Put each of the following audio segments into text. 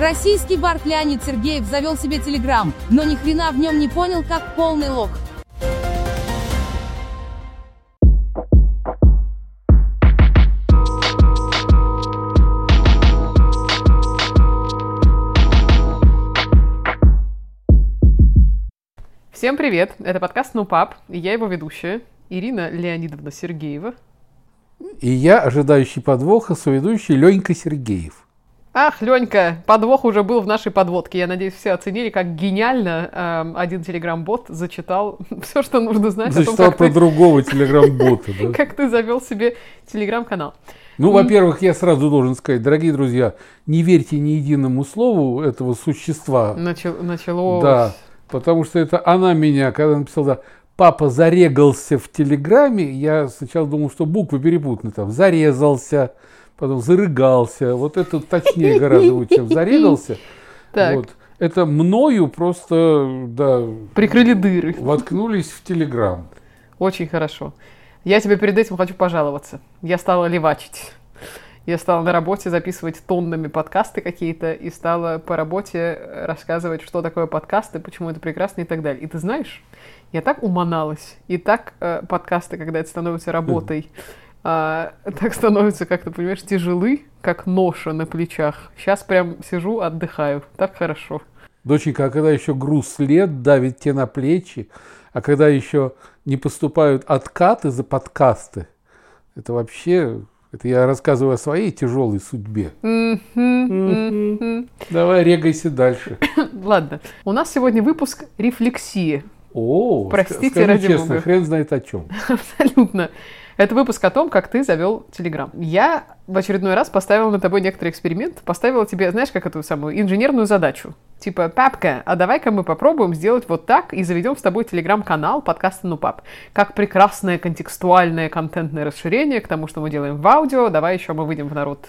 Российский бард Леонид Сергеев завел себе телеграм, но ни хрена в нем не понял, как полный лох. Всем привет! Это подкаст «Ну, пап», и я его ведущая, Ирина Леонидовна Сергеева. И я, ожидающий подвоха, соведущий Ленька Сергеев. Ах, Ленька, подвох уже был в нашей подводке. Я надеюсь, все оценили, как гениально э, один телеграм-бот зачитал все, что нужно знать Зачитал о том, как про ты, другого телеграм-бота. да? как ты завел себе телеграм-канал. Ну, во-первых, я сразу должен сказать, дорогие друзья, не верьте ни единому слову этого существа. Начал, началось. Да, потому что это она меня, когда написала, да, папа зарегался в Телеграме, я сначала думал, что буквы перепутаны, там, зарезался, потом зарыгался, вот это точнее гораздо будет, чем зарегался. Вот. Это мною просто, да, Прикрыли дыры. воткнулись в Телеграм. Очень хорошо. Я тебе перед этим хочу пожаловаться. Я стала левачить. Я стала на работе записывать тоннами подкасты какие-то и стала по работе рассказывать, что такое подкасты, почему это прекрасно и так далее. И ты знаешь, я так уманалась. И так э, подкасты, когда это становится работой, а, так становится как-то, понимаешь, тяжелы, как ноша на плечах. Сейчас прям сижу, отдыхаю. Так хорошо. Доченька, а когда еще груз лет давит тебе на плечи, а когда еще не поступают откаты за подкасты, это вообще, это я рассказываю о своей тяжелой судьбе. Давай регайся дальше. Ладно. У нас сегодня выпуск рефлексии. О, Простите, скажи ради честно, бога. хрен знает о чем. Абсолютно. Это выпуск о том, как ты завел Телеграм. Я в очередной раз поставила на тобой некоторый эксперимент, поставила тебе, знаешь, как эту самую инженерную задачу. Типа, папка, а давай-ка мы попробуем сделать вот так и заведем с тобой телеграм-канал подкаста «Ну, пап». Как прекрасное контекстуальное контентное расширение к тому, что мы делаем в аудио. Давай еще мы выйдем в народ.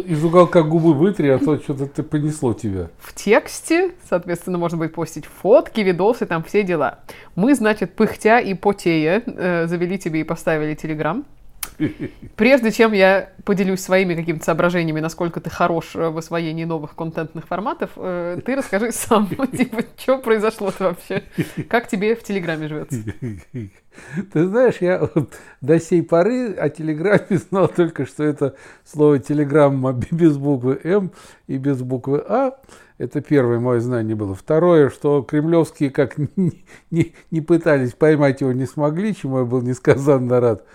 Из уголка губы вытри, а то что-то ты понесло тебя. в тексте, соответственно, можно будет постить фотки, видосы, там все дела. Мы, значит, пыхтя и потея завели тебе и поставили Телеграм. Прежде чем я поделюсь своими какими-то соображениями, насколько ты хорош в освоении новых контентных форматов, э, ты расскажи сам, типа, что произошло-то вообще? Как тебе в Телеграме живется? Ты знаешь, я вот до сей поры о Телеграме знал только, что это слово телеграмма без буквы М и без буквы А. Это первое мое знание было. Второе, что кремлевские как не, не, не пытались поймать его, не смогли, чему я был несказанно рад.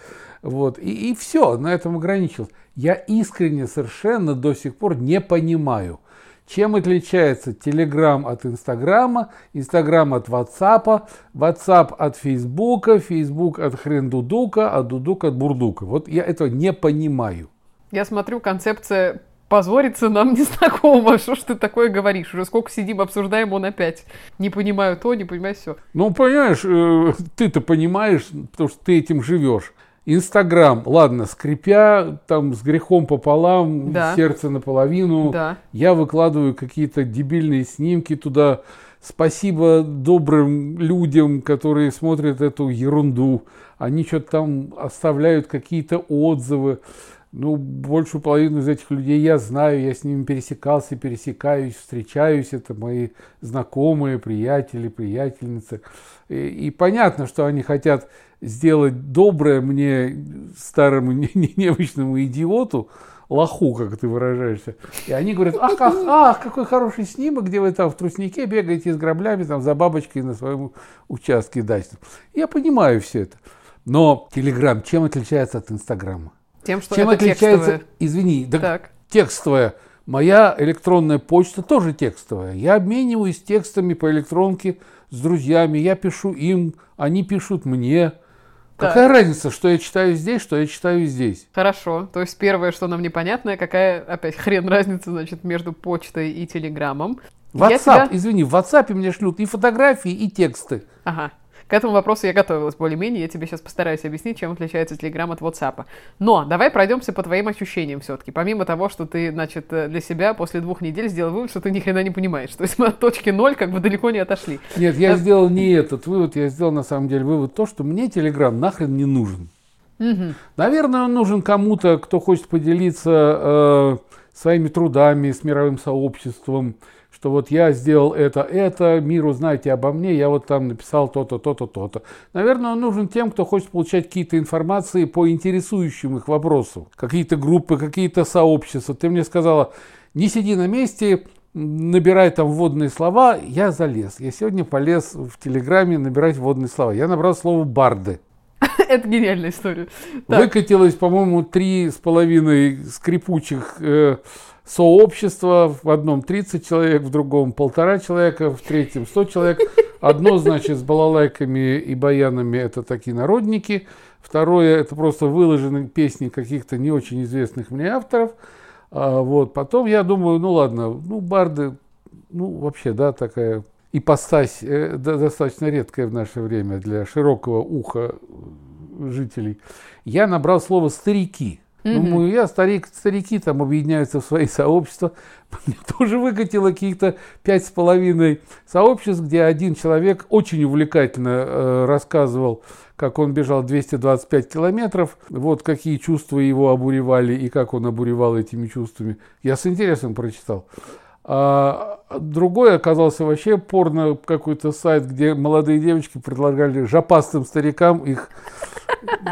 Вот. И, и все, на этом ограничился. Я искренне совершенно до сих пор не понимаю, чем отличается Телеграм от Инстаграма, Инстаграм от Ватсапа, Ватсап от Фейсбука, Фейсбук от Хрендудука, а Дудук от Бурдука. Вот я этого не понимаю. Я смотрю, концепция позориться нам не знакома. Что ж ты такое говоришь? Уже сколько сидим, обсуждаем, он опять. Не понимаю то, не понимаю все. Ну, понимаешь, э, ты-то понимаешь, потому что ты этим живешь. Инстаграм, ладно, скрипя, там с грехом пополам, Да. сердце наполовину, Да. я выкладываю какие-то дебильные снимки туда. Спасибо добрым людям, которые смотрят эту ерунду. Они что-то там оставляют какие-то отзывы. Ну, большую половину из этих людей я знаю, я с ними пересекался, пересекаюсь, встречаюсь. Это мои знакомые, приятели, приятельницы. И, и понятно, что они хотят сделать доброе мне, старому не- не- идиоту, лоху, как ты выражаешься. И они говорят, ах, ах, ах, какой хороший снимок, где вы там в труснике бегаете с граблями, там за бабочкой на своем участке дачном. Я понимаю все это. Но Телеграм чем отличается от Инстаграма? Тем, что Чем это отличается, текстовое. извини, да, Так. текстовая. Моя электронная почта тоже текстовая. Я обмениваюсь текстами по электронке с друзьями. Я пишу им, они пишут мне. Так. Какая разница, что я читаю здесь, что я читаю здесь? Хорошо. То есть первое, что нам непонятно, какая, опять, хрен разница, значит, между почтой и телеграммом. WhatsApp, тебя- извини, в WhatsApp мне шлют и фотографии, и тексты. Ага. К этому вопросу я готовилась более-менее. Я тебе сейчас постараюсь объяснить, чем отличается Telegram от WhatsApp. Но давай пройдемся по твоим ощущениям все-таки. Помимо того, что ты, значит, э, для себя после двух недель сделал вывод, что ты ни хрена не понимаешь. То есть мы от точки ноль как бы далеко не отошли. Нет, я сделал не этот вывод, я сделал на самом деле вывод то, что мне Телеграм нахрен не нужен. Мгм. Наверное, он нужен кому-то, кто хочет поделиться э, своими трудами с мировым сообществом, что вот я сделал это, это, мир узнайте обо мне, я вот там написал то-то, то-то, то-то. Наверное, он нужен тем, кто хочет получать какие-то информации по интересующим их вопросам. Какие-то группы, какие-то сообщества. Ты мне сказала, не сиди на месте, набирай там вводные слова. Я залез. Я сегодня полез в Телеграме набирать вводные слова. Я набрал слово «барды». Это гениальная история. Выкатилось, по-моему, три с половиной скрипучих э, сообщества. В одном 30 человек, в другом полтора человека, в третьем 100 человек. Одно, значит, с балалайками и баянами, это такие народники. Второе, это просто выложенные песни каких-то не очень известных мне авторов. А, вот. Потом я думаю, ну ладно, ну барды, ну вообще, да, такая ипостась э, да, достаточно редкая в наше время для широкого уха жителей. Я набрал слово «старики». Думаю, я старик, старики там объединяются в свои сообщества. Мне тоже выкатило каких-то пять с половиной сообществ, где один человек очень увлекательно э, рассказывал, как он бежал 225 километров, вот какие чувства его обуревали и как он обуревал этими чувствами. Я с интересом прочитал. А другой оказался вообще порно какой-то сайт, где молодые девочки предлагали жопастым старикам их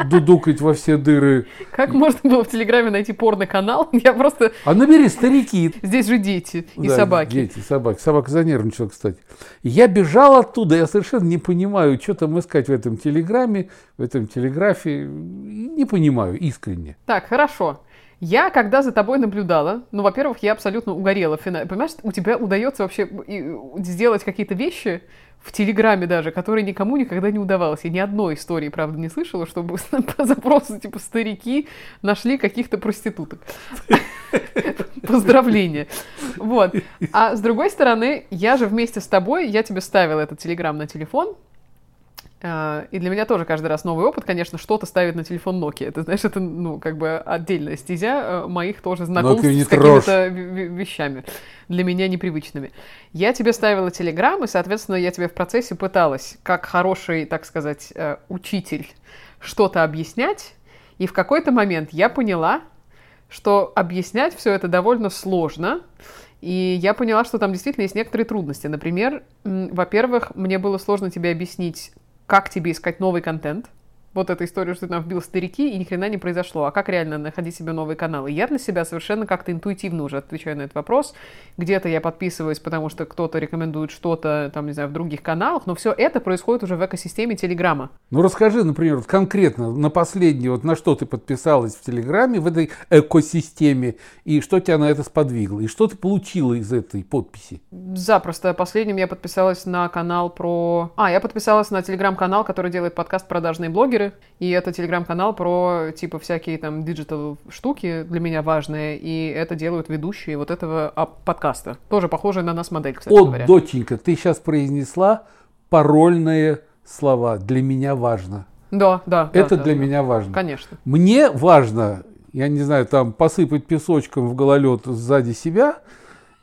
дудукать во все дыры. Как можно было в Телеграме найти порно-канал? Я просто... А набери старики. Здесь же дети и Да, собаки. Дети, собаки. Собака занервничала, кстати. Я бежал оттуда, я совершенно не понимаю, что там искать в этом телеграме, в этом телеграфе. Не понимаю, искренне. Так, хорошо. Я, когда за тобой наблюдала, ну, во-первых, я абсолютно угорела. Понимаешь, у тебя удается вообще сделать какие-то вещи в Телеграме даже, которые никому никогда не удавалось. Я ни одной истории, правда, не слышала, чтобы по запросу типа старики нашли каких-то проституток. Поздравления. Вот. А с другой стороны, я же вместе с тобой, я тебе ставила этот Телеграм на телефон, И для меня тоже каждый раз новый опыт, конечно, что-то ставить на телефон Nokia. Это, знаешь, это, ну, как бы отдельная стезя э, моих тоже знакомств Nokia с какими-то ве- ве- вещами, для меня непривычными. Я тебе ставила телеграм, и, соответственно, я тебе в процессе пыталась, как хороший, так сказать, э, учитель, что-то объяснять, и в какой-то момент я поняла, что объяснять все это довольно сложно, и я поняла, что там действительно есть некоторые трудности. Например, во-первых, мне было сложно тебе объяснить, как тебе искать новый контент. Вот эта история, что ты там вбил старики, и ни хрена не произошло. А как реально находить себе новые каналы? Я для себя совершенно как-то интуитивно уже отвечаю на этот вопрос. Где-то я подписываюсь, потому что кто-то рекомендует что-то, там, не знаю, в других каналах, но все это происходит уже в экосистеме Телеграма. Ну расскажи, например, вот конкретно на последнее, вот на что ты подписалась в Телеграме, в этой экосистеме, и что тебя на это сподвигло, и что ты получила из этой подписи? Запросто. Последним я подписалась на канал про... А, я подписалась на телеграм-канал, который делает подкаст «Продажные блогеры». И это телеграм-канал про, типа, всякие там digital штуки для меня важные. И это делают ведущие вот этого а, подкаста. Тоже похожая на нас модель, кстати О, говоря. доченька, ты сейчас произнесла парольные слова. Для меня важно. Да, да. да, Это да, для да. меня важно. Конечно. Мне важно, я не знаю, там посыпать песочком в гололед сзади себя.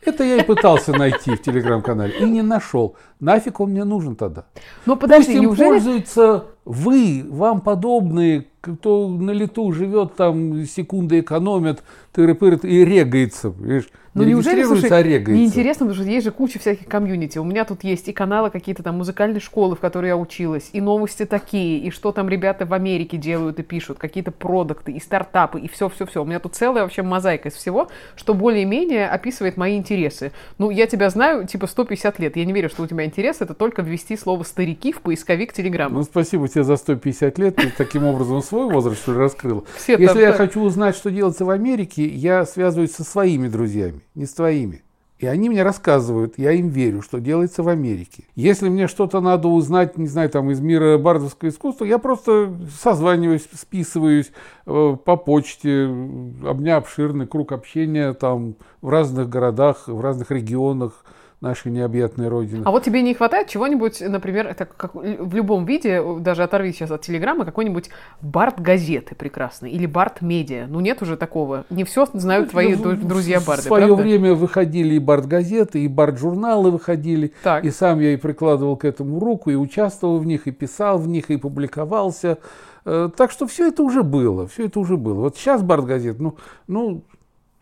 Это я и пытался найти в телеграм-канале. И не нашел. Нафиг он мне нужен тогда? Но подожди, Пусть им неужели... пользуются вы, вам подобные, кто на лету живет, там секунды экономят, тыры-пыры, и регается. Видишь? Ну не неужели, слушай, а регается. неинтересно, потому что есть же куча всяких комьюнити. У меня тут есть и каналы какие-то там музыкальные школы, в которые я училась, и новости такие, и что там ребята в Америке делают и пишут, какие-то продукты, и стартапы, и все-все-все. У меня тут целая вообще мозаика из всего, что более-менее описывает мои интересы. Ну, я тебя знаю, типа, 150 лет. Я не верю, что у тебя интерес, это только ввести слово «старики» в поисковик Телеграма. Ну, спасибо тебе за 150 лет. Ты таким образом свой возраст, что ли, раскрыл. Все там Если я так. хочу узнать, что делается в Америке, я связываюсь со своими друзьями, не с твоими. И они мне рассказывают, я им верю, что делается в Америке. Если мне что-то надо узнать, не знаю, там из мира бардовского искусства, я просто созваниваюсь, списываюсь э, по почте. У меня обширный круг общения там в разных городах, в разных регионах нашей необъятной родины. А вот тебе не хватает чего-нибудь, например, это как в любом виде, даже оторви сейчас от Телеграма, какой-нибудь Барт-газеты прекрасный или Барт-медиа. Ну нет уже такого. Не все знают твои Ну, друзья Барды, В свое правда? время выходили и бард-газеты, и бард-журналы выходили. Так. И сам я и прикладывал к этому руку, и участвовал в них, и писал в них, и публиковался. Э, так что все это уже было, все это уже было. Вот сейчас Барт газет, ну, ну,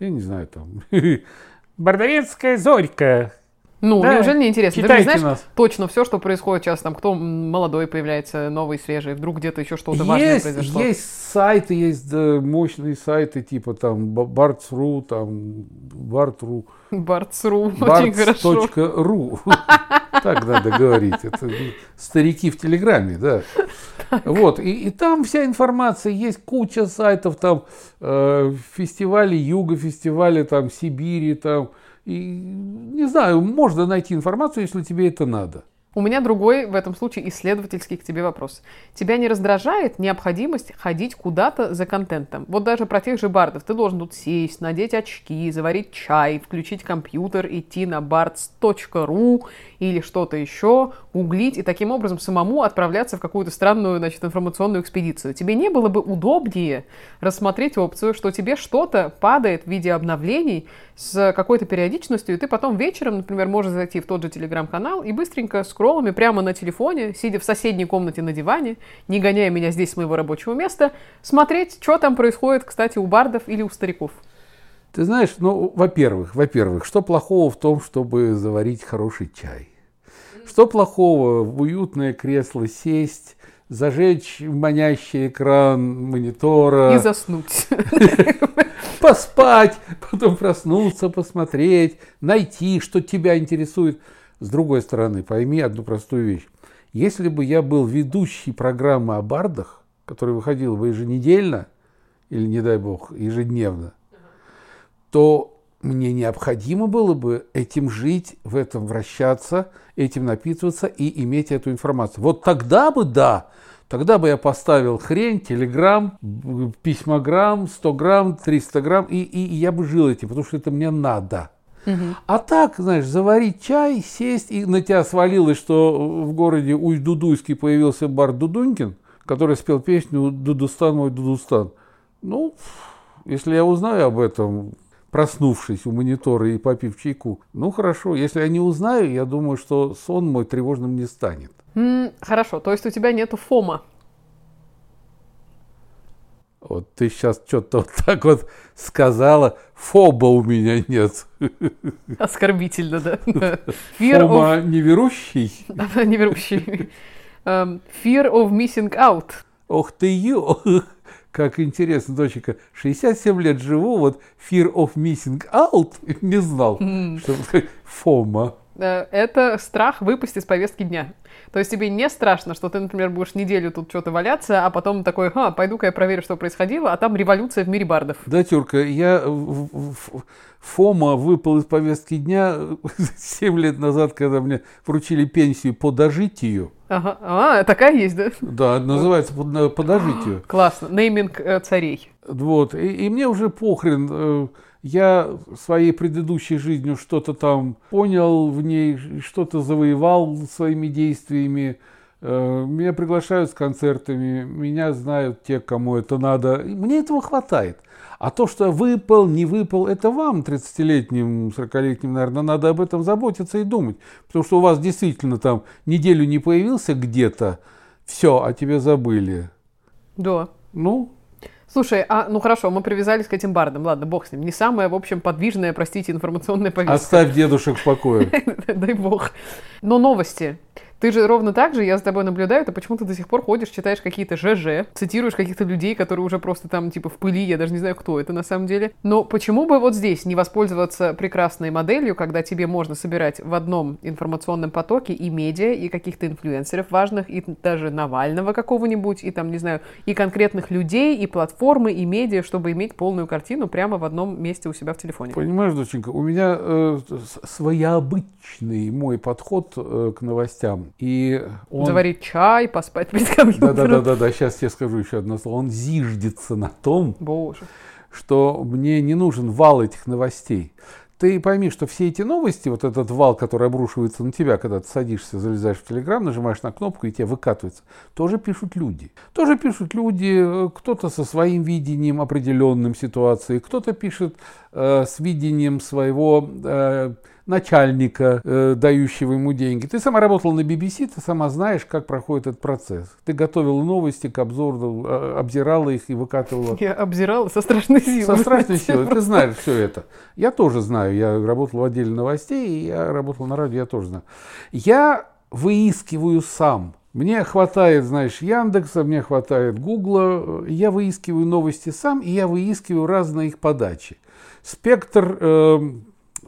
я не знаю, там, Бардовецкая зорька, Ну, Да, неужели не интересно? Ты знаешь нас. точно все, что происходит сейчас, там, кто молодой появляется, новый, свежий, вдруг где-то еще что-то важное произошло. есть сайты, есть да, мощные сайты, типа там Барт.ру, там Барт.ру, Бартс.ру, очень хорошо. Barts.ru. Так надо говорить. Это старики в Телеграме, да. Вот, и, и там вся информация, есть куча сайтов, там э, фестивали Юга, фестивали там Сибири, там, и, не знаю, можно найти информацию, если тебе это надо. У меня другой в этом случае исследовательский к тебе вопрос. Тебя не раздражает необходимость ходить куда-то за контентом? Вот даже про тех же бардов. Ты должен тут сесть, надеть очки, заварить чай, включить компьютер, идти на bards.ru или что-то еще, гуглить и таким образом самому отправляться в какую-то странную значит, информационную экспедицию. Тебе не было бы удобнее рассмотреть опцию, что тебе что-то падает в виде обновлений с какой-то периодичностью, и ты потом вечером, например, можешь зайти в тот же телеграм-канал и быстренько скроллами прямо на телефоне, сидя в соседней комнате на диване, не гоняя меня здесь с моего рабочего места, смотреть, что там происходит, кстати, у бардов или у стариков. Ты знаешь, ну, во-первых, во-первых, что плохого в том, чтобы заварить хороший чай? Что плохого в уютное кресло сесть, зажечь манящий экран монитора, И заснуть. поспать, потом проснуться, посмотреть, найти, что тебя интересует. С другой стороны, пойми одну простую вещь. Если бы я был ведущий программы о бардах, которая выходила бы еженедельно, или, не дай бог, ежедневно, то мне необходимо было бы этим жить, в этом вращаться, этим напитываться и иметь эту информацию. Вот тогда бы да, тогда бы я поставил хрень, телеграмм, письмограмм, 100 грамм, 300 грамм, и, и я бы жил этим, потому что это мне надо. А так, знаешь, заварить чай, сесть, и на тебя свалилось, что в городе Усть-Дудуйске появился бар Дудунькин, который спел песню «Дудустан, мой Дудустан». Ну, если я узнаю об этом, проснувшись у монитора и попив чайку, ну хорошо. Если я не узнаю, я думаю, что сон мой тревожным не станет. Хорошо, то есть у тебя нету фома. Вот ты сейчас что-то вот так вот сказала, фоба у меня нет. Оскорбительно, да. Fear of... Фома неверующий? Неверующий. Эм, Fear of missing out. Ох ты ё! Как интересно, доченька. 67 лет живу, вот fear of missing out не знал, что такое фома. Э, Это страх выпасть из повестки дня. То есть тебе не страшно, что ты, например, будешь неделю тут что-то валяться, а потом такой, ха, пойду-ка я проверю, что происходило, а там революция в мире бардов. Да, Тюрка, я Фома выпал из повестки дня 7 лет назад, когда мне вручили пенсию по дожитию. Ага. А, такая есть, да? Да, называется по, по дожитию. Классно. Нейминг э, царей. Вот. И, и мне уже похрен. э, Я своей предыдущей жизнью что-то там понял в ней, что-то завоевал своими действиями. Э, Меня приглашают с концертами, меня знают те, кому это надо. Мне этого хватает. А то, что выпал, не выпал, это вам, 30-летним, 40-летним, наверное, надо об этом заботиться и думать. Потому что у вас действительно там неделю не появился где-то, все, о тебе забыли. Да. Ну, Слушай, а, ну хорошо, мы привязались к этим бардам. Ладно, бог с ним. Не самая, в общем, подвижная, простите, информационная повестка. оставь дедушек в покое. Дай бог. Но новости. Ты же ровно так же, я за тобой наблюдаю, ты почему-то до сих пор ходишь, читаешь какие-то ЖЖ, цитируешь каких-то людей, которые уже просто там типа в пыли, я даже не знаю, кто это на самом деле. Но почему бы вот здесь не воспользоваться прекрасной моделью, когда тебе можно собирать в одном информационном потоке и медиа, и каких-то инфлюенсеров важных, и даже Навального какого-нибудь, и там, не знаю, и конкретных людей, и платформы, и медиа, чтобы иметь полную картину прямо в одном месте у себя в телефоне. Понимаешь, доченька, у меня э, с- своеобычный мой подход э, к новостям. И он... Заварить чай, поспать перед компьютером. Да-да-да, сейчас тебе скажу еще одно слово. Он зиждется на том, Боже. что мне не нужен вал этих новостей. Ты пойми, что все эти новости, вот этот вал, который обрушивается на тебя, когда ты садишься, залезаешь в Телеграм, нажимаешь на кнопку и тебе выкатывается, тоже пишут люди. Тоже пишут люди, э, кто-то со своим видением определенным ситуации, кто-то пишет э, с видением своего э, начальника, э, дающего ему деньги. Ты сама работала на BBC, ты сама знаешь, как проходит этот процесс. Ты готовила новости к обзору, э, обзирала их и выкатывала. Я обзирала со страшной силой. Со страшной силой. Ты знаешь все это. Я тоже знаю. Я работал в отделе новостей, и я работал на радио, я тоже знаю. Я выискиваю сам. Мне хватает, знаешь, Яндекса, мне хватает Гугла. Я выискиваю новости сам, и я выискиваю разные их подачи. Спектр э,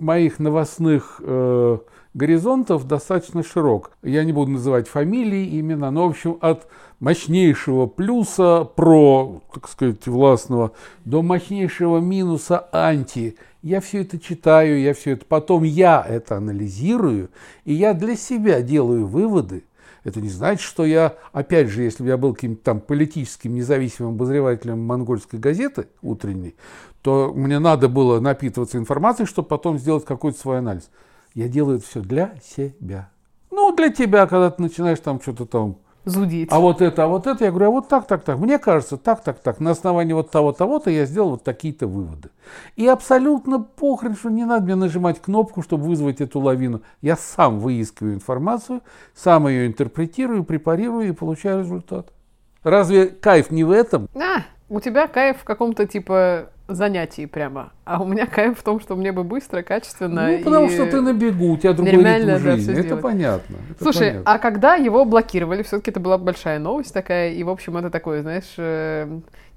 моих новостных э, горизонтов достаточно широк. Я не буду называть фамилии, имена, но, в общем, от мощнейшего плюса про, так сказать, властного, до мощнейшего минуса анти. Я все это читаю, я все это, потом я это анализирую, и я для себя делаю выводы. Это не значит, что я, опять же, если бы я был каким-то там политическим независимым обозревателем монгольской газеты утренней, то мне надо было напитываться информацией, чтобы потом сделать какой-то свой анализ. Я делаю это все для себя. Ну, для тебя, когда ты начинаешь там что-то там Зудить. а вот это, а вот это, я говорю, а вот так, так, так. Мне кажется, так, так, так. На основании вот того, того-то я сделал вот такие-то выводы. И абсолютно похрен, что не надо мне нажимать кнопку, чтобы вызвать эту лавину. Я сам выискиваю информацию, сам ее интерпретирую, препарирую и получаю результат. Разве кайф не в этом? А, у тебя кайф в каком-то типа занятии прямо. А у меня кайф в том, что мне бы быстро, качественно Ну, потому и что ты на бегу, у тебя другой нереально, ритм да, жизни. это сделать. понятно. это Слушай, понятно. а когда его блокировали, все-таки это была большая новость такая, и, в общем, это такое, знаешь, э,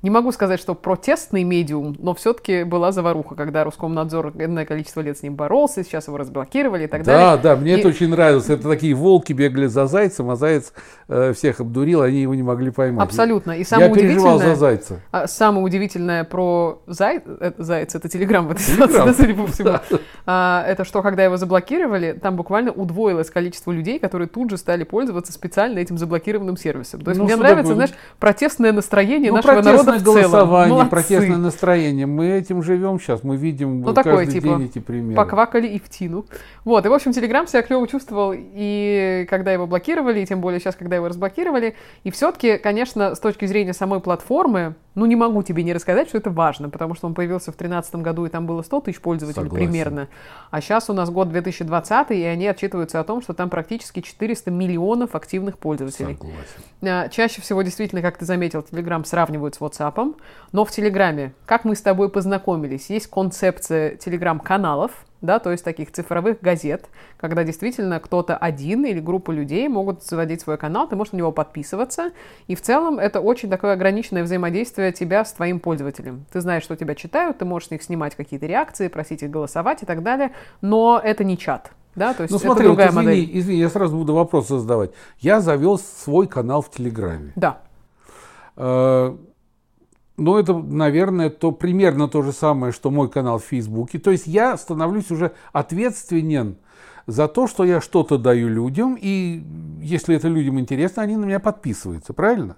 не могу сказать, что протестный медиум, но все-таки была заваруха, когда Роскомнадзор энное количество лет с ним боролся, сейчас его разблокировали и так Да, далее. да, мне И- это очень нравилось. Это такие волки бегали за зайцем, а заяц э, всех обдурил, они его не могли поймать. Абсолютно. И Я самое переживал за зайца. а, самое удивительное про зай... э, заяц, это телеграм в этой ситуации, судя по всему, а, это что, когда его заблокировали, там буквально удвоилось количество людей, которые тут же стали пользоваться специально этим заблокированным сервисом. То есть Ну, мне нравится, такое? знаешь, протестное настроение Ну, нашего народа в целом. голосование, Молодцы. протестное настроение. Мы этим живем сейчас, мы видим Ну, каждый такое, типа, день эти примеры. Поквакали и в тину. Вот, и, в общем, Телеграм себя клево чувствовал, и когда его блокировали, и тем более сейчас, когда его разблокировали. И все-таки, конечно, с точки зрения самой платформы, ну, не могу тебе не рассказать, что это важно, потому что он появился в 2013 году, и там было 100 тысяч пользователей Согласен. примерно. А сейчас у нас год 2020, и они отчитываются о том, что там практически 400 миллионов активных пользователей. Согласен. А, Чаще всего, действительно, как ты заметил, Telegram сравнивают с WhatsApp. Но в Телеграме, как мы с тобой познакомились, есть концепция Телеграм-каналов, да, то есть таких цифровых газет, когда действительно кто-то один или группа людей могут заводить свой канал, ты можешь на него подписываться, и в целом это очень такое ограниченное взаимодействие тебя с твоим пользователем. Ты знаешь, что тебя читают, ты можешь с них снимать какие-то реакции, просить их голосовать и так далее, но это не чат. Да, то есть Ну это смотри, вот другая извини, модель. извини, я сразу буду вопрос задавать. Я завел свой канал в Телеграме. Да. Э, Ну, это, наверное, то примерно то же самое, что мой канал в Фейсбуке. То есть я становлюсь уже ответственен за то, что я что-то даю людям, и если это людям интересно, они на меня подписываются, правильно?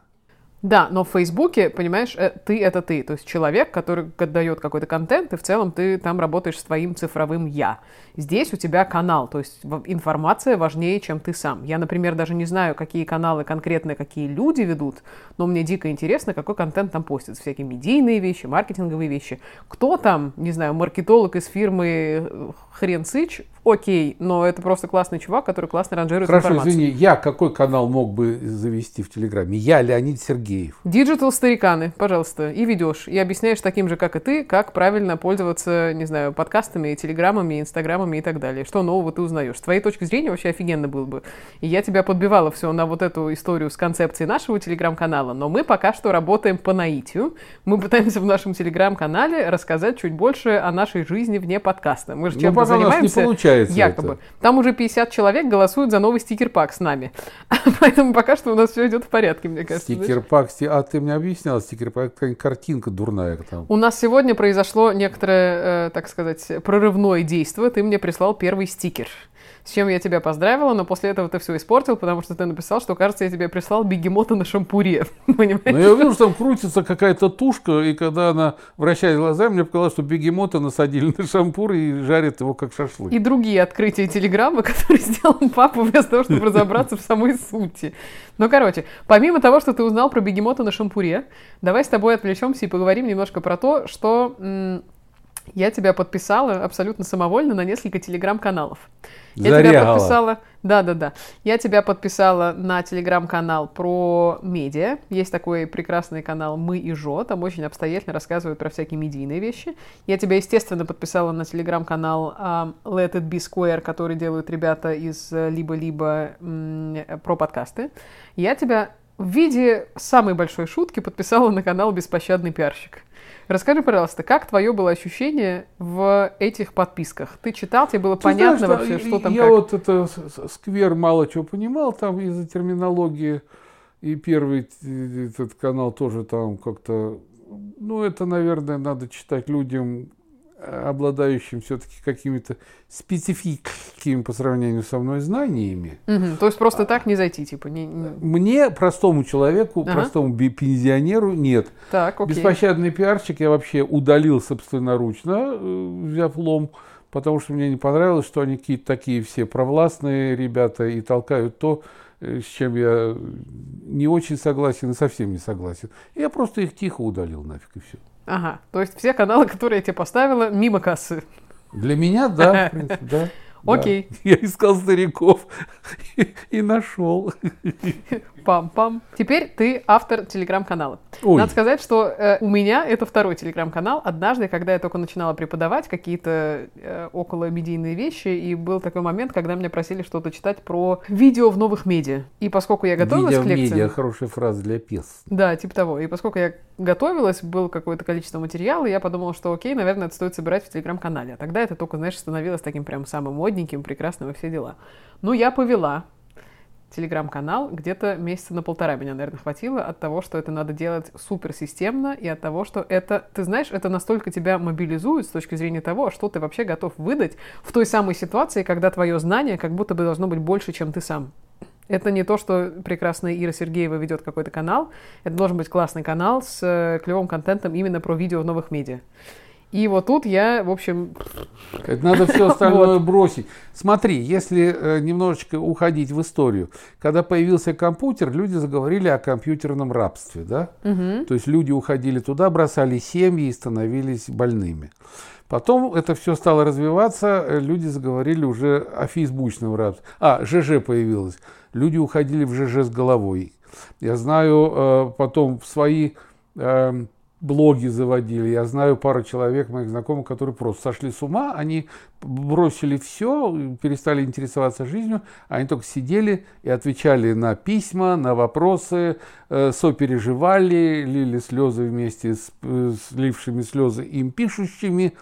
Да, но в Фейсбуке, понимаешь, э, ты это ты. То есть человек, который дает какой-то контент, и в целом ты там работаешь с твоим цифровым я. Здесь у тебя канал, то есть информация важнее, чем ты сам. Я, например, даже не знаю, какие каналы конкретно какие люди ведут, но мне дико интересно, какой контент там постят. Всякие медийные вещи, маркетинговые вещи. Кто там, не знаю, маркетолог из фирмы э, Хрен Сыч, окей, но это просто классный чувак, который классно ранжирует Хорошо, информацию. извини, я какой канал мог бы завести в Телеграме? Я, Леонид Сергеев. Digital стариканы, пожалуйста, и ведешь, и объясняешь таким же, как и ты, как правильно пользоваться, не знаю, подкастами, телеграммами, инстаграмами и так далее. Что нового ты узнаешь? С твоей точки зрения вообще офигенно было бы. И я тебя подбивала все на вот эту историю с концепцией нашего телеграм-канала, но мы пока что работаем по наитию. Мы пытаемся в нашем телеграм-канале рассказать чуть больше о нашей жизни вне подкаста. Мы же Ну, чем-то пока у нас не занимаемся. получается якобы. это. Там уже 50 человек голосуют за новый стикер-пак с нами. Поэтому пока что у нас все идет в порядке, мне кажется. Стикерпак, сти- а ты мне объяснял, стикерпак, какая-нибудь картинка дурная там. У нас сегодня произошло некоторое, э, так сказать, прорывное действие. Ты мне прислал первый стикер. С чем я тебя поздравила, но после этого ты все испортил, потому что ты написал, что, кажется, я тебе прислал бегемота на шампуре. Понимаешь? Но я увидел, что там крутится какая-то тушка, и когда она вращает глазами, мне показалось, что бегемота насадили на шампур и жарят его как шашлык. И другие открытия телеграммы, которые сделал папа вместо того, чтобы разобраться в самой сути. Ну, короче, помимо того, что ты узнал про бегемота на шампуре, давай с тобой отвлечемся и поговорим немножко про то, что Я тебя подписала абсолютно самовольно на несколько телеграм-каналов. Я тебя Зарягала. подписала, да, да, да. Я тебя подписала на телеграм-канал про медиа. Есть такой прекрасный канал «Мы и Жо». Там очень обстоятельно рассказывают про всякие медийные вещи. Я тебя, естественно, подписала на телеграм-канал а, Let It Be Square, который делают ребята из э, либо-либо про подкасты. Я тебя в виде самой большой шутки подписала на канал «Беспощадный пиарщик». Расскажи, пожалуйста, как твое было ощущение в этих подписках? Ты читал, тебе было Ты понятно знаешь, вообще, что что там Я как? вот это сквер мало чего понимал там из-за терминологии. И первый э, этот канал тоже там как-то... Ну, это, наверное, надо читать людям, обладающим все-таки какими-то специфическими по сравнению со мной знаниями. Мгм, То есть просто так не зайти, типа, не, не- Мне, простому человеку, Ага. простому пенсионеру, нет. Так, окей. Беспощадный пиарчик я вообще удалил собственноручно, э, взяв лом, потому что мне не понравилось, что они какие-то такие все провластные ребята и толкают то, э, с чем я не очень согласен и совсем не согласен. Я просто их тихо удалил нафиг и все. Ага, то есть все каналы, которые я тебе поставила, мимо кассы. Для меня, да, в принципе, да. да. Окей. Я искал стариков и, и нашел. Пам-пам. Теперь ты автор телеграм-канала. Надо сказать, что э, у меня это второй телеграм-канал. Однажды, когда я только начинала преподавать какие-то э, около медийные вещи, и был такой момент, когда меня просили что-то читать про видео в новых медиа. И поскольку я готовилась Видео к лекциям... медиа, хорошая фраза для пьес. Да, типа того. И поскольку я готовилась, было какое-то количество материала, я подумала, что окей, наверное, это стоит собирать в телеграм-канале. А тогда это только, знаешь, становилось таким прям самым модненьким, прекрасным и все дела. Ну, я повела телеграм-канал, где-то месяца на полтора меня, наверное, хватило от того, что это надо делать суперсистемно и от того, что это, ты знаешь, это настолько тебя мобилизует с точки зрения того, что ты вообще готов выдать в той самой ситуации, когда твое знание как будто бы должно быть больше, чем ты сам. Это не то, что прекрасная Ира Сергеева ведет какой-то канал. Это должен быть классный канал с э, клевым контентом именно про видео в новых медиа. И вот тут я, в общем, Это надо все остальное бросить. Смотри, если э, немножечко уходить в историю, когда появился компьютер, люди заговорили о компьютерном рабстве, да? То есть люди уходили туда, бросали семьи и становились больными. Потом это все стало развиваться, э, люди заговорили уже о фейсбучном рабстве. А, ЖЖ появилось. Люди уходили в ЖЖ с головой. Я знаю, э, потом в свои э, блоги заводили. Я знаю пару человек, моих знакомых, которые просто сошли с ума. Они бросили все, перестали интересоваться жизнью. Они только сидели и отвечали на письма, на вопросы, э, сопереживали, лили слезы вместе с, э, с лившими слезы им пишущими.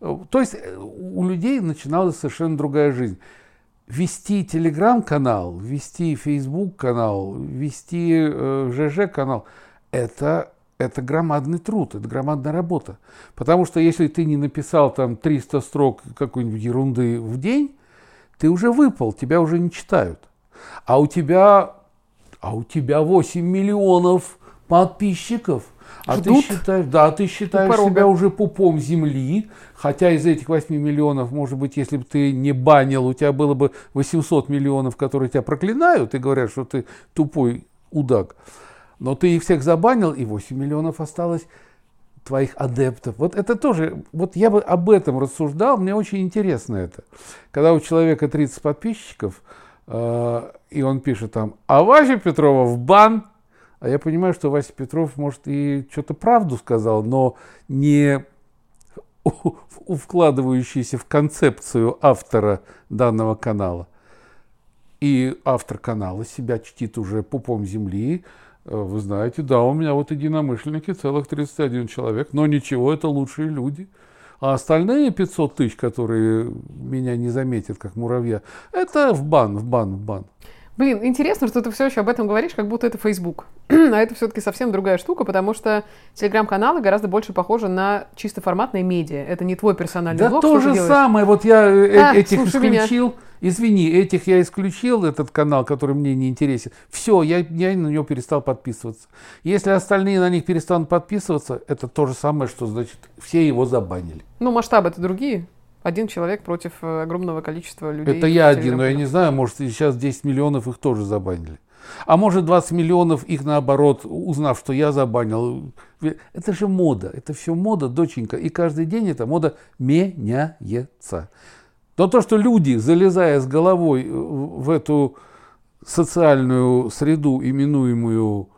То есть э, у людей начиналась совершенно другая жизнь. Вести телеграм-канал, вести фейсбук-канал, вести э, ЖЖ-канал – это, это громадный труд, это громадная работа. Потому что если ты не написал там 300 строк какой-нибудь ерунды в день, ты уже выпал, тебя уже не читают. А у тебя, а у тебя 8 миллионов подписчиков. А ты Ждут считаешь, да, ты считаешь себя уже пупом земли, хотя из этих 8 миллионов, может быть, если бы ты не банил, у тебя было бы 800 миллионов, которые тебя проклинают и говорят, что ты тупой удак. Но ты их всех забанил, и 8 миллионов осталось твоих адептов. Вот это тоже, вот я бы об этом рассуждал, мне очень интересно это. Когда у человека 30 подписчиков, э, и он пишет там, а Вася Петрова в бан, а я понимаю, что Вася Петров, может, и что-то правду сказал, но не вкладывающийся в концепцию автора данного канала. И автор канала себя чтит уже пупом земли. Э, Вы знаете, да, у меня вот единомышленники целых 31 человек, но ничего, это лучшие люди. А остальные 500 тысяч, которые меня не заметят как муравья, это в бан, в бан, в бан. Блин, интересно, что ты все еще об этом говоришь, как будто это Facebook. а это все-таки совсем другая штука, потому что телеграм-каналы гораздо больше похожи на чисто форматные медиа. Это не твой персональный Да блог, то что ты же самое, вот я э, А, этих слушай меня. исключил. Извини, этих я исключил, этот канал, который мне не интересен. Все, я, я на него перестал подписываться. Если остальные на них перестанут подписываться, это то же самое, что значит все его забанили. Ну, масштабы-то другие. Один человек против э, огромного количества людей. это я один, но я не знаю, может сейчас 10 миллионов их тоже забанили. А может 20 миллионов их наоборот, узнав, что я забанил. Это же мода, это все мода, доченька. И каждый день эта мода меняется. Но то, что люди, залезая с головой в эту социальную среду, именуемую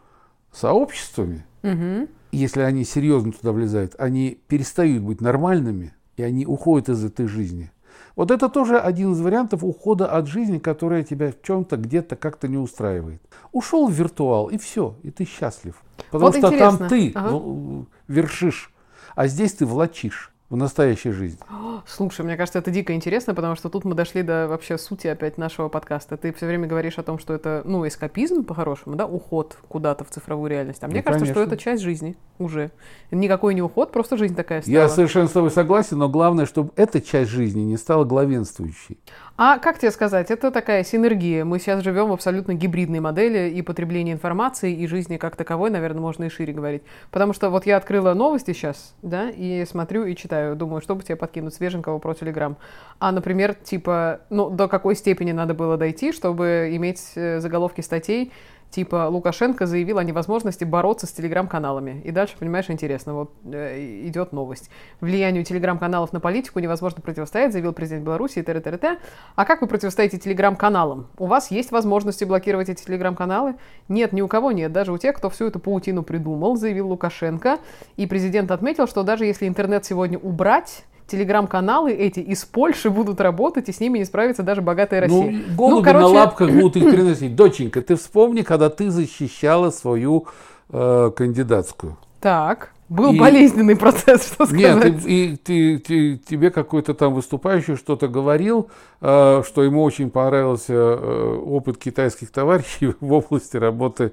сообществами, угу. если они серьезно туда влезают, они перестают быть нормальными, и они уходят из этой жизни. Вот это тоже один из вариантов ухода от жизни, которая тебя в чем-то где-то как-то не устраивает. Ушел в виртуал, и все, и ты счастлив. Потому вот что интересно. там ты ага. вершишь, а здесь ты влачишь в настоящей жизни. Слушай, мне кажется, это дико интересно, потому что тут мы дошли до вообще сути опять нашего подкаста. Ты все время говоришь о том, что это, ну, эскапизм по-хорошему, да, уход куда-то в цифровую реальность. А мне ну, кажется, конечно. что это часть жизни уже. Никакой не уход, просто жизнь такая стала. Я совершенно с тобой согласен, но главное, чтобы эта часть жизни не стала главенствующей. А как тебе сказать, это такая синергия. Мы сейчас живем в абсолютно гибридной модели и потребления информации, и жизни как таковой, наверное, можно и шире говорить. Потому что вот я открыла новости сейчас, да, и смотрю и читаю, думаю, что бы тебе подкинуть свеженького про Телеграм. А, например, типа, ну, до какой степени надо было дойти, чтобы иметь э, заголовки статей, типа Лукашенко заявил о невозможности бороться с телеграм-каналами. И дальше, понимаешь, интересно, вот э, идет новость. Влиянию телеграм-каналов на политику невозможно противостоять, заявил президент Беларуси, и т, т, т, А как вы противостоите телеграм-каналам? У вас есть возможности блокировать эти телеграм-каналы? Нет, ни у кого нет, даже у тех, кто всю эту паутину придумал, заявил Лукашенко. И президент отметил, что даже если интернет сегодня убрать, телеграм-каналы эти из Польши будут работать, и с ними не справится даже богатая ну, Россия. Ну, голуби ну, короче... на лапках будут их переносить. Доченька, ты вспомни, когда ты защищала свою э, кандидатскую. Так. Был и... болезненный процесс, что сказать. Нет, и, и ты, ты, тебе какой-то там выступающий что-то говорил, э, что ему очень понравился э, опыт китайских товарищей в области работы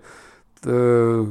э,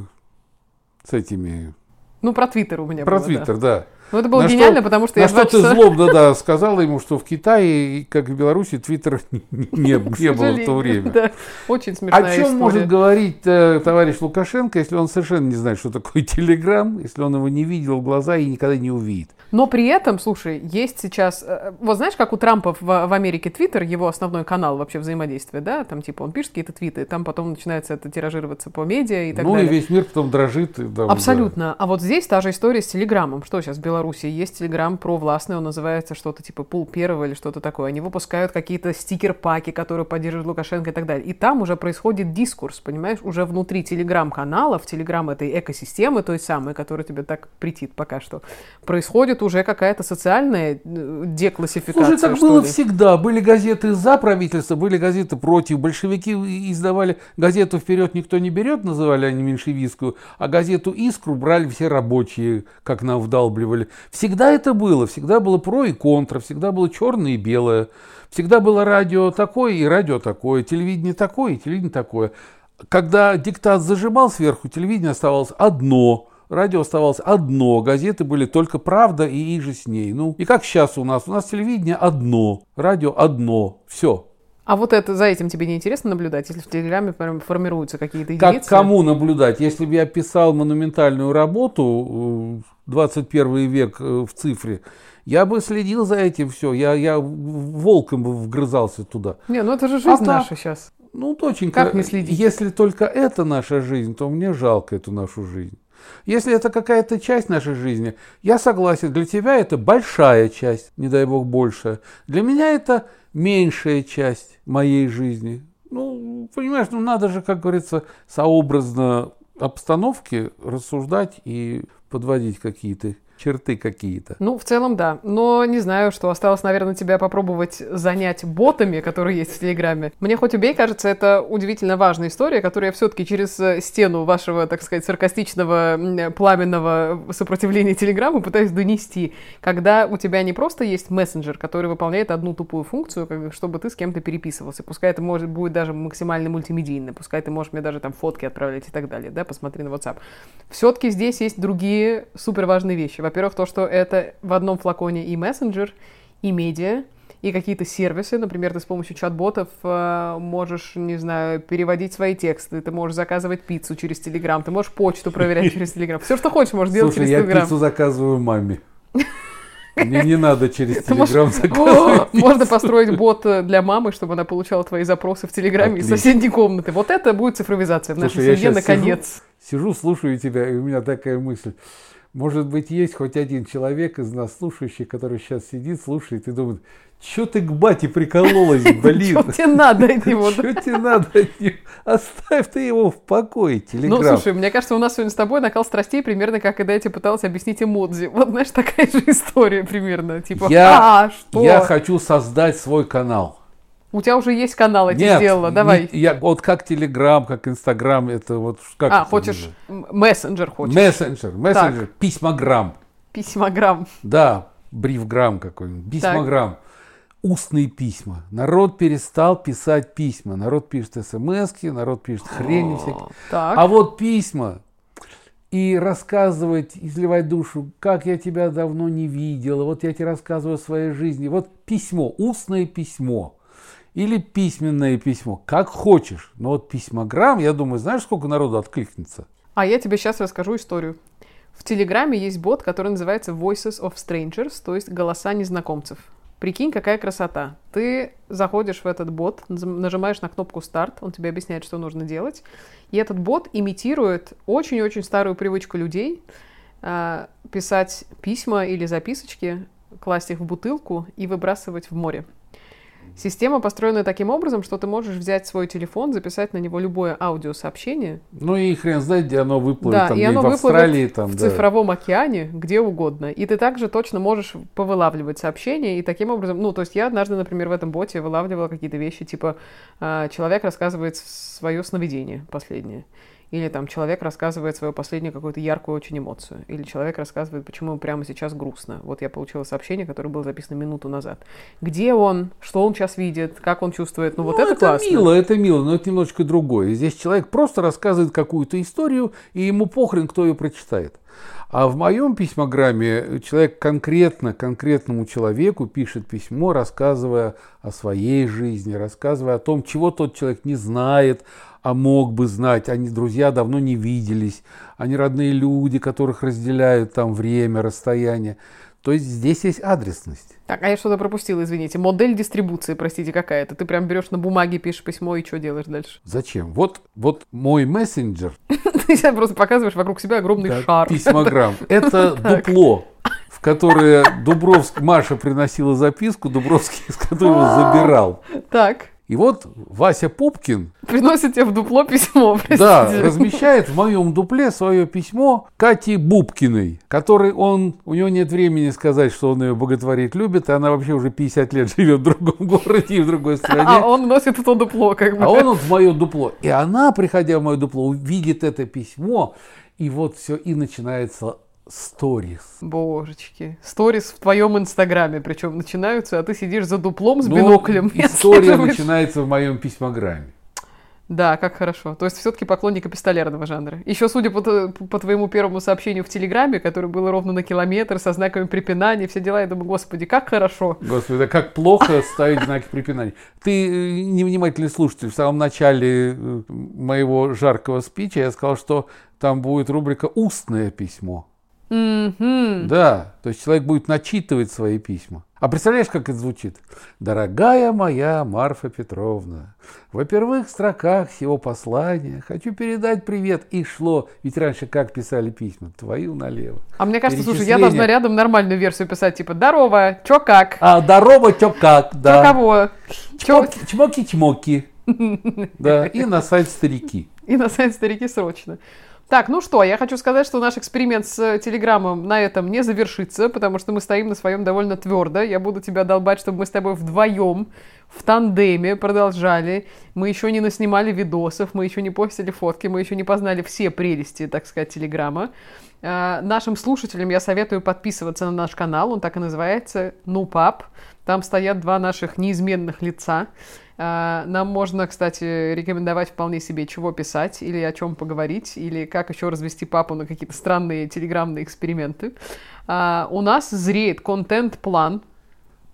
с этими... Ну, про Твиттер у меня Про Твиттер, да. да. Ну, это было на гениально, что, потому что я что ты злобно, да, сказала ему, что в Китае, как в Беларуси, Твиттер не, не было в то время. Да, очень смешная О чем история. может говорить э, товарищ Лукашенко, если он совершенно не знает, что такое Телеграм, если он его не видел в глаза и никогда не увидит? Но при этом, слушай, есть сейчас... Э, вот знаешь, как у Трампа в, в Америке Твиттер, его основной канал вообще взаимодействия, да? Там типа он пишет какие-то твиты, там потом начинается это тиражироваться по медиа и так ну, далее. Ну и весь мир потом дрожит. И, да, Абсолютно. Да. А вот здесь та же история с Телеграмом. Что сейчас в Беларуси? Есть Телеграм провластный, он называется что-то типа пул первого или что-то такое. Они выпускают какие-то стикер-паки, которые поддерживают Лукашенко и так далее. И там уже происходит дискурс, понимаешь? Уже внутри Телеграм-каналов, Телеграм этой экосистемы, той самой, которая тебе так претит пока что, происходит уже какая-то социальная э, деклассификация. Слушай, так было ли? всегда. Были газеты за правительство, были газеты против. Большевики издавали газету «Вперед никто не берет», называли они меньшевистскую, а газету «Искру» брали все рабочие, как нам вдалбливали. Всегда это было, всегда было про и контра, всегда было черное и белое. Всегда было радио такое и радио такое, телевидение такое и телевидение такое. Когда диктат зажимал сверху, телевидение оставалось одно – радио оставалось одно, газеты были только «Правда» и «И же с ней». Ну, и как сейчас у нас? У нас телевидение одно, радио одно, все. А вот это за этим тебе не интересно наблюдать, если в Телеграме формируются какие-то единицы? Как кому наблюдать? Если бы я писал монументальную работу 21 э, век э, в цифре, я бы следил за этим все, я, я волком бы вгрызался туда. Не, ну это же жизнь а наша сейчас. Ну, доченька, как не следить? если только это наша жизнь, то мне жалко эту нашу жизнь. Если это какая-то часть нашей жизни, я согласен, для тебя это большая часть, не дай бог большая. Для меня это меньшая часть моей жизни. Ну, понимаешь, ну надо же, как говорится, сообразно обстановке рассуждать и подводить какие-то черты какие-то. Ну, в целом, да. Но не знаю, что осталось, наверное, тебя попробовать занять ботами, которые есть в Телеграме. Мне хоть убей, кажется, это удивительно важная история, которую я все-таки через э, стену вашего, так сказать, саркастичного, пламенного сопротивления Телеграму пытаюсь донести. Когда у тебя не просто есть мессенджер, который выполняет одну тупую функцию, как, чтобы ты с кем-то переписывался. Пускай это может будет даже максимально мультимедийно, пускай ты можешь мне даже там фотки отправлять и так далее, да, посмотри на WhatsApp. Все-таки здесь есть другие супер важные вещи. Во-первых, то, что это в одном флаконе и мессенджер, и медиа, и какие-то сервисы. Например, ты с помощью чат-ботов э, можешь, не знаю, переводить свои тексты, ты можешь заказывать пиццу через Телеграм, ты можешь почту проверять через Телеграм. Все, что хочешь, можешь делать через Телеграм. Слушай, я пиццу заказываю маме. Мне не надо через Телеграм заказывать. Можно построить бот э, для мамы, чтобы она получала твои запросы в Телеграме из соседней комнаты. Вот это будет цифровизация в нашей Слушай, семье наконец. Сижу, слушаю тебя, и у меня такая мысль. Может быть, есть хоть один человек из нас, слушающий, который сейчас сидит, слушает и думает, что ты к бате прикололась, блин? Что тебе надо от него? Что тебе надо от него? Оставь ты его в покое, Ну, Телеграм. слушай, мне кажется, у нас сегодня с тобой накал страстей примерно как когда я тебе пыталась объяснить эмодзи. Вот, знаешь, такая же история примерно. Типа, Я- а, что? Я хочу создать свой канал. У тебя уже есть канал, я Нет, сделала, не- давай. я, вот как Телеграм, как Инстаграм, это вот как А, хочешь, называется? мессенджер хочешь? Мессенджер, мессенджер, письмограмм. Письмограмм. Да, брифграмм какой-нибудь, письмограмм. Устные письма. Народ перестал писать письма. Народ пишет смс народ пишет хрень всякие. Так. А вот письма и рассказывать, изливать душу, как я тебя давно не видела, вот я тебе рассказываю о своей жизни. Вот письмо, устное письмо или письменное письмо, как хочешь. Но вот письмограмм, я думаю, знаешь, сколько народу откликнется? А я тебе сейчас расскажу историю. В Телеграме есть бот, который называется Voices of Strangers, то есть голоса незнакомцев. Прикинь, какая красота. Ты заходишь в этот бот, нажимаешь на кнопку старт, он тебе объясняет, что нужно делать. И этот бот имитирует очень-очень старую привычку людей а, писать письма или записочки, класть их в бутылку и выбрасывать в море. Система построена таким образом, что ты можешь взять свой телефон, записать на него любое аудиосообщение, Ну и хрен знает, где оно выплывет. да, там, и оно в Австралии, там, в да. цифровом океане, где угодно. И ты также точно можешь повылавливать сообщения, и таким образом, ну, то есть я однажды, например, в этом боте вылавливала какие-то вещи, типа а, человек рассказывает свое сновидение последнее, или там человек рассказывает свою последнюю какую-то яркую очень эмоцию, или человек рассказывает, почему ему прямо сейчас грустно. Вот я получила сообщение, которое было записано минуту назад. Где он, что он сейчас видит, как он чувствует, ну, вот Ну, это, классно. мило, это мило, но это немножечко другое. Здесь человек просто рассказывает какую-то историю, и ему похрен, кто ее прочитает. А в моем письмограмме человек конкретно, конкретному человеку пишет письмо, рассказывая о своей жизни, рассказывая о том, чего тот человек не знает, а мог бы знать. Они, друзья, давно не виделись. Они родные люди, которых разделяют там время, расстояние. То есть здесь есть адресность. Так, а я что-то пропустила, извините. Модель дистрибуции, простите, какая-то. Ты прям берешь на бумаге, пишешь письмо и что делаешь дальше? Зачем? Вот, вот мой мессенджер, Ты сейчас просто показываешь вокруг себя огромный шар. Письмограмм. Это дупло, в которое Дубровск, Маша приносила записку, Дубровский из которого забирал. Так, И вот Вася Пупкин, приносит тебе в дупло письмо, да, простите. размещает в моем дупле свое письмо Кате Бубкиной, которой он, у него нет времени сказать, что он ее боготворить любит, и она вообще уже 50 лет живет в другом городе и в другой стране. А он носит это дупло, как бы. А он вот в мое дупло. И она, приходя в мое дупло, увидит это письмо, и вот все, и начинается сторис. Божечки. Сторис в твоем инстаграме, причем начинаются, а ты сидишь за дуплом с Но биноклем. Ну, История начинается в моем письмограмме. Да, как хорошо. То есть все-таки поклонник эпистолярного жанра. Еще, судя по, по твоему первому сообщению в Телеграме, которое было ровно на километр, со знаками препинания, все дела, я думаю, господи, как хорошо. Господи, да как плохо ставить знаки препинания. Ты э, невнимательный слушатель. В самом начале э, моего жаркого спича я сказал, что там будет рубрика «Устное письмо». Мгм. Да, то есть человек будет начитывать свои письма. А представляешь, как это звучит? Дорогая моя Марфа Петровна, во первых строках всего послания хочу передать привет. И шло, ведь раньше как писали письма? Твою налево. А мне кажется, слушай, я должна рядом нормальную версию писать, типа, здорово, чё как, А, здорово, чё как, чё да. кого, чё... Чмоки-чмоки. Да, и на сайт старики. И на сайт старики срочно. Так, ну что, я хочу сказать, что наш эксперимент с Телеграмом на этом не завершится, потому что мы стоим на своем довольно твердо. Я буду тебя долбать, чтобы мы с тобой вдвоем в тандеме продолжали. Мы еще не наснимали видосов, мы еще не постили фотки, мы еще не познали все прелести, так сказать, Телеграма. А, Нашим слушателям я советую подписываться на наш канал, он так и называется, Нупап. Там стоят два наших неизменных лица. А, Нам можно, кстати, рекомендовать вполне себе, чего писать, или о чем поговорить, или как еще развести папу на какие-то странные телеграммные эксперименты. А, У нас зреет контент-план.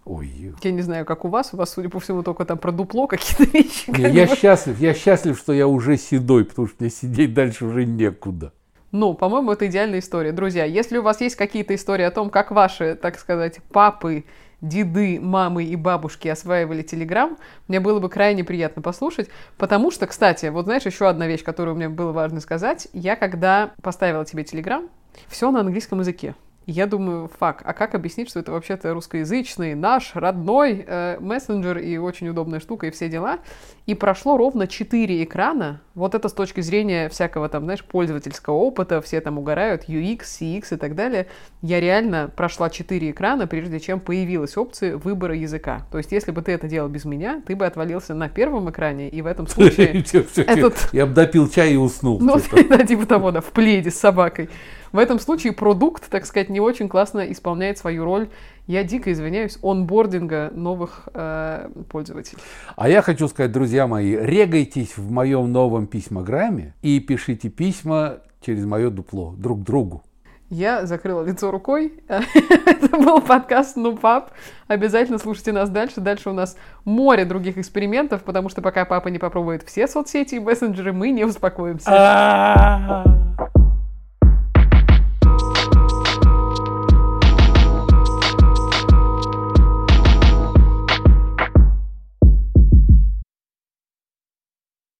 Ой, Я не знаю, как у вас. У вас, судя по всему, только там про дупло какие-то вещи. Не, я бы. счастлив, я счастлив, что я уже седой, потому что мне сидеть дальше уже некуда. Ну, по-моему, это идеальная история. Друзья, если у вас есть какие-то истории о том, как ваши, так сказать, папы, деды, мамы и бабушки осваивали Телеграм, мне было бы крайне приятно послушать, потому что, кстати, вот знаешь, еще одна вещь, которую мне было важно сказать, я когда поставила тебе Телеграм, все на английском языке. Я думаю, фак, а как объяснить, что это вообще-то русскоязычный, наш, родной э, мессенджер и очень удобная штука и все дела. И прошло ровно 4 экрана. Вот это с точки зрения всякого там, знаешь, пользовательского опыта, все там угорают, UX, CX и так далее. Я реально прошла 4 экрана, прежде чем появилась опция выбора языка. То есть, если бы ты это делал без меня, ты бы отвалился на первом экране, и в этом случае... этот... Я бы допил чай и уснул. Ну, типа. типа того, да, в пледе с собакой. В этом случае продукт, так сказать, не очень классно исполняет свою роль. Я дико извиняюсь, онбординга новых э, пользователей. А я хочу сказать, друзья мои, регайтесь в моем новом письмограмме и пишите письма через мое дупло друг другу. Я закрыла лицо рукой. Это был подкаст «Ну, пап». Обязательно слушайте нас дальше. Дальше у нас море других экспериментов, потому что пока папа не попробует все соцсети и мессенджеры, мы не успокоимся.